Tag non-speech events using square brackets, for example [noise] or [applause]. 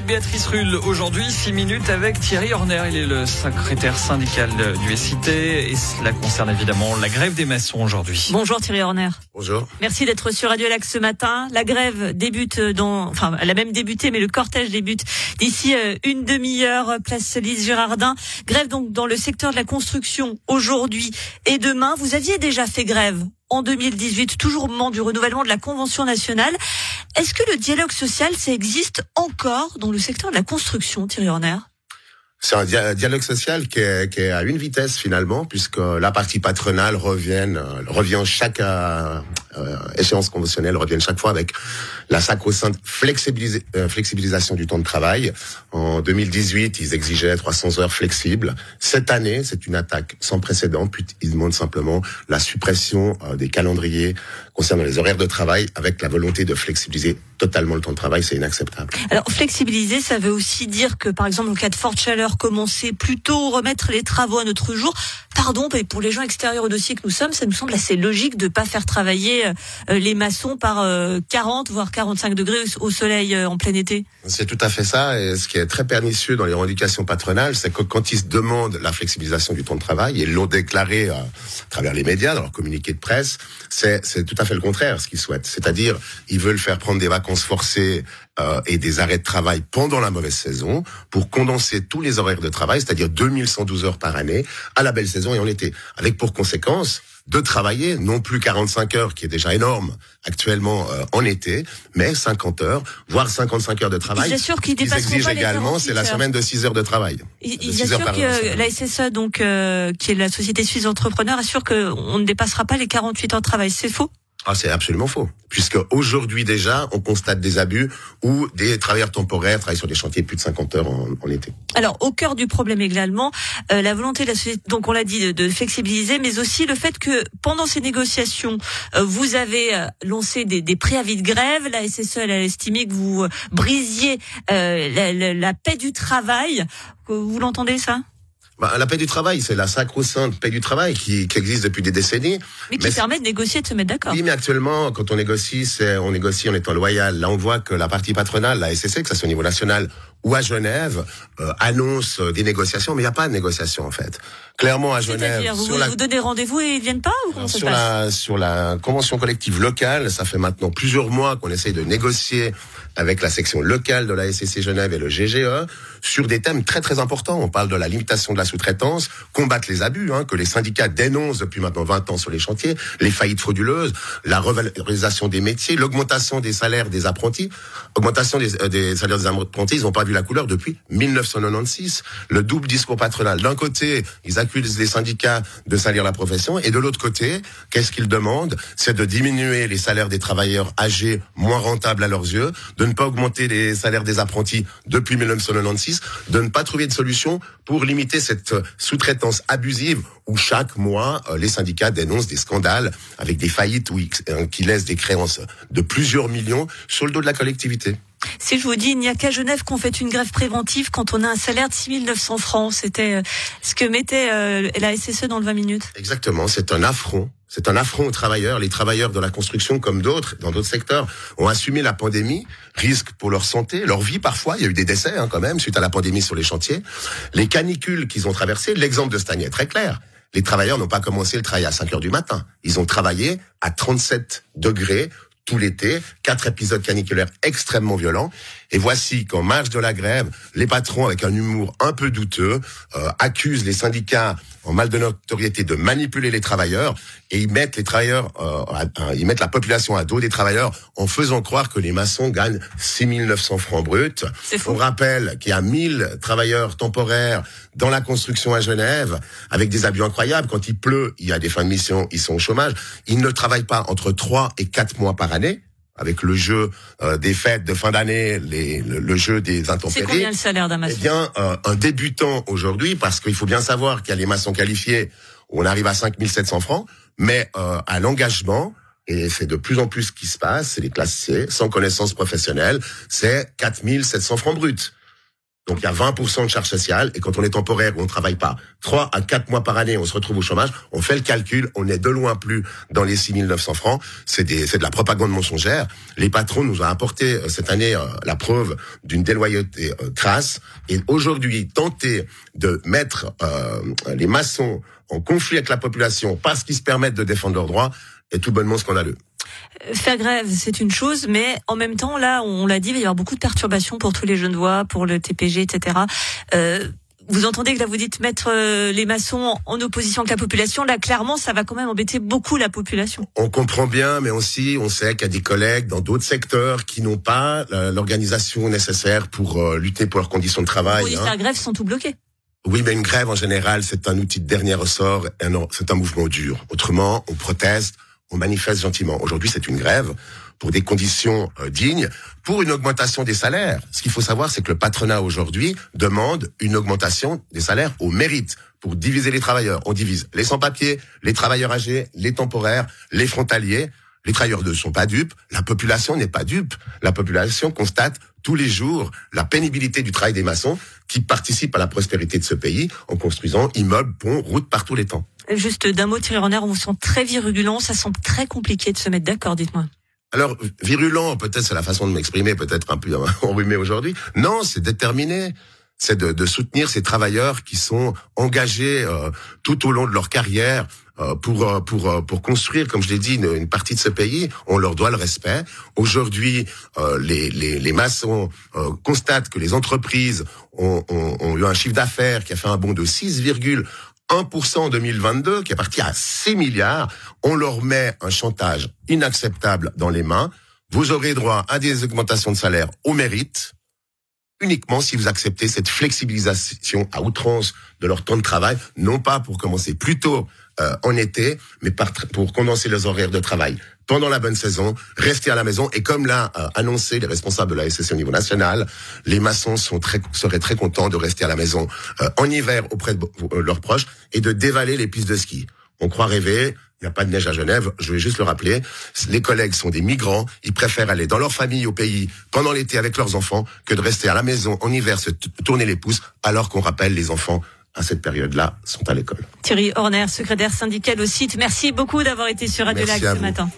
de Béatrice Rulle. Aujourd'hui, 6 minutes avec Thierry Horner. Il est le secrétaire syndical du SIT et cela concerne évidemment la grève des maçons aujourd'hui. Bonjour Thierry Horner. Bonjour. Merci d'être sur Radio Lac ce matin. La grève débute dans, enfin, elle a même débuté, mais le cortège débute d'ici euh, une demi-heure, place Lise Girardin. Grève donc dans le secteur de la construction aujourd'hui et demain. Vous aviez déjà fait grève en 2018, toujours au moment du renouvellement de la Convention nationale. Est-ce que le dialogue social, ça existe encore dans le secteur de la construction, Thierry Horner? C'est un dialogue social qui est, qui est, à une vitesse finalement, puisque la partie patronale revient, euh, revient chaque euh, euh, échéance conventionnelle, revient chaque fois avec la sacro-sainte flexibilisation du temps de travail. En 2018, ils exigeaient 300 heures flexibles. Cette année, c'est une attaque sans précédent. Puis ils demandent simplement la suppression des calendriers concernant les horaires de travail, avec la volonté de flexibiliser totalement le temps de travail. C'est inacceptable. Alors flexibiliser, ça veut aussi dire que par exemple en cas de forte chaleur commencer plus tôt, remettre les travaux à notre jour. Pardon, mais pour les gens extérieurs au dossier que nous sommes, ça nous semble assez logique de pas faire travailler euh, les maçons par 40 euh, voire 45 degrés au soleil euh, en plein été. C'est tout à fait ça. Et ce qui est très pernicieux dans les revendications patronales, c'est que quand ils se demandent la flexibilisation du temps de travail, et l'ont déclaré à travers les médias, dans leur communiqué de presse, c'est tout à fait le contraire ce qu'ils souhaitent. C'est-à-dire, ils veulent faire prendre des vacances forcées euh, et des arrêts de travail pendant la mauvaise saison pour condenser tous les horaires de travail, c'est-à-dire 2112 heures par année, à la belle saison et en été. Avec pour conséquence de travailler non plus 45 heures, qui est déjà énorme actuellement euh, en été, mais 50 heures, voire 55 heures de travail. Ils assurent qu'ils exigent également, c'est la semaine de 6 heures de travail. Ils, ils assurent que la SSE, donc, euh, qui est la Société Suisse Entrepreneur, assure qu'on ne dépassera pas les 48 heures de travail. C'est faux ah, c'est absolument faux. Puisque aujourd'hui déjà, on constate des abus où des travailleurs temporaires travaillent sur des chantiers plus de 50 heures en, été. Alors, au cœur du problème également, euh, la volonté de la société, donc on l'a dit, de, flexibiliser, mais aussi le fait que pendant ces négociations, euh, vous avez euh, lancé des, des, préavis de grève. La SSE, elle a estimé que vous brisiez la, la, la paix du travail. Vous l'entendez ça? Bah, la paix du travail, c'est la sacro-sainte paix du travail qui, qui, existe depuis des décennies. Mais qui permet de négocier, de se mettre d'accord. Oui, mais actuellement, quand on négocie, c'est on négocie en étant loyal. Là, on voit que la partie patronale, la SSC, que ça soit au niveau national ou à Genève, euh, annonce des négociations, mais il n'y a pas de négociation en fait. Clairement à Genève. Vous, vous, vous donnez rendez-vous et ils viennent pas ou comment sur la sur la convention collective locale, ça fait maintenant plusieurs mois qu'on essaye de négocier avec la section locale de la SCC Genève et le GGE sur des thèmes très très importants. On parle de la limitation de la sous-traitance, combattre les abus hein, que les syndicats dénoncent depuis maintenant 20 ans sur les chantiers, les faillites frauduleuses, la revalorisation des métiers, l'augmentation des salaires des apprentis, augmentation des, euh, des salaires des apprentis, ils n'ont pas vu la couleur depuis 1996. Le double discours patronal. D'un côté, ils accusent les syndicats de salir la profession et de l'autre côté, qu'est-ce qu'ils demandent? C'est de diminuer les salaires des travailleurs âgés moins rentables à leurs yeux, de ne pas augmenter les salaires des apprentis depuis 1996, de ne pas trouver de solution pour limiter cette sous-traitance abusive où chaque mois, euh, les syndicats dénoncent des scandales avec des faillites euh, qui laissent des créances de plusieurs millions sur le dos de la collectivité. Si je vous dis, il n'y a qu'à Genève qu'on fait une grève préventive quand on a un salaire de 6 900 francs. C'était euh, ce que mettait la SSE dans le 20 minutes. Exactement, c'est un affront c'est un affront aux travailleurs. Les travailleurs de la construction, comme d'autres, dans d'autres secteurs, ont assumé la pandémie, risque pour leur santé, leur vie parfois. Il y a eu des décès hein, quand même suite à la pandémie sur les chantiers. Les canicules qu'ils ont traversées, l'exemple de Stagné est très clair. Les travailleurs n'ont pas commencé le travail à 5 heures du matin. Ils ont travaillé à 37 degrés tout l'été, quatre épisodes caniculaires extrêmement violents. Et voici qu'en marge de la grève, les patrons, avec un humour un peu douteux, euh, accusent les syndicats en mal de notoriété de manipuler les travailleurs et ils mettent les travailleurs, euh, ils mettent la population à dos des travailleurs en faisant croire que les maçons gagnent 6 900 francs bruts. On rappelle qu'il y a 1000 travailleurs temporaires dans la construction à Genève avec des abus incroyables. Quand il pleut, il y a des fins de mission, ils sont au chômage. Ils ne travaillent pas entre 3 et 4 mois par année avec le jeu euh, des fêtes de fin d'année, le, jeu des intempéries. C'est combien le salaire d'un maçon Eh bien, euh, un débutant aujourd'hui, parce qu'il faut bien savoir qu'il y a les maçons qualifiés, où on arrive à 5700 francs, mais euh, à l'engagement, et c'est de plus en plus ce qui se passe, c'est les classes C, sans connaissance professionnelle, c'est 4700 francs bruts. Donc il y a 20% de charge sociale et quand on est temporaire ou on travaille pas 3 à 4 mois par année, on se retrouve au chômage, on fait le calcul, on est de loin plus dans les 6900 francs, c'est de la propagande mensongère. Les patrons nous ont apporté euh, cette année euh, la preuve d'une déloyauté euh, crasse. Et aujourd'hui tenter de mettre les maçons en conflit avec la population parce qu'ils se permettent de défendre leurs droits est tout bonnement scandaleux. Faire grève, c'est une chose, mais en même temps, là, on l'a dit, il va y avoir beaucoup de perturbations pour tous les jeunes voix, pour le TPG, etc. Euh, vous entendez que là vous dites mettre euh, les maçons en opposition avec la population. Là, clairement, ça va quand même embêter beaucoup la population. On comprend bien, mais aussi on sait qu'il y a des collègues dans d'autres secteurs qui n'ont pas l'organisation nécessaire pour euh, lutter pour leurs conditions de travail. Pour hein. grève, sont tout bloqués. Oui, mais une grève en général, c'est un outil de dernier ressort, c'est un mouvement dur. Autrement, on proteste, on manifeste gentiment. Aujourd'hui, c'est une grève pour des conditions euh, dignes, pour une augmentation des salaires. Ce qu'il faut savoir, c'est que le patronat aujourd'hui demande une augmentation des salaires au mérite pour diviser les travailleurs. On divise les sans-papiers, les travailleurs âgés, les temporaires, les frontaliers. Les travailleurs ne sont pas dupes, la population n'est pas dupe. La population constate tous les jours la pénibilité du travail des maçons qui participent à la prospérité de ce pays en construisant immeubles, ponts, routes par tous les temps. Juste d'un mot, Thierry Renner, on vous sent très virulent, ça semble très compliqué de se mettre d'accord, dites-moi. Alors, virulent, peut-être c'est la façon de m'exprimer, peut-être un peu [laughs] enrhumé aujourd'hui. Non, c'est déterminé. C'est de, de, soutenir ces travailleurs qui sont engagés euh, tout au long de leur carrière euh, pour euh, pour pour construire, comme je l'ai dit, une, partie de ce pays. On leur doit le respect. Aujourd'hui, les, les, les maçons constatent que les entreprises ont, ont, ont eu un chiffre d'affaires qui a fait un bond de 6, 1% en 2022, qui est parti à 6 milliards, on leur met un chantage inacceptable dans les mains. Vous aurez droit à des augmentations de salaire au mérite, uniquement si vous acceptez cette flexibilisation à outrance de leur temps de travail, non pas pour commencer plus tôt euh, en été, mais pour condenser les horaires de travail pendant la bonne saison, rester à la maison. Et comme l'a euh, annoncé les responsables de la SSC au niveau national, les maçons sont très, seraient très contents de rester à la maison euh, en hiver auprès de euh, leurs proches et de dévaler les pistes de ski. On croit rêver, il n'y a pas de neige à Genève, je vais juste le rappeler. Les collègues sont des migrants, ils préfèrent aller dans leur famille au pays pendant l'été avec leurs enfants que de rester à la maison en hiver se tourner les pouces alors qu'on rappelle les enfants à cette période-là sont à l'école. Thierry Horner, secrétaire syndical au site, merci beaucoup d'avoir été sur Radio Lac ce matin.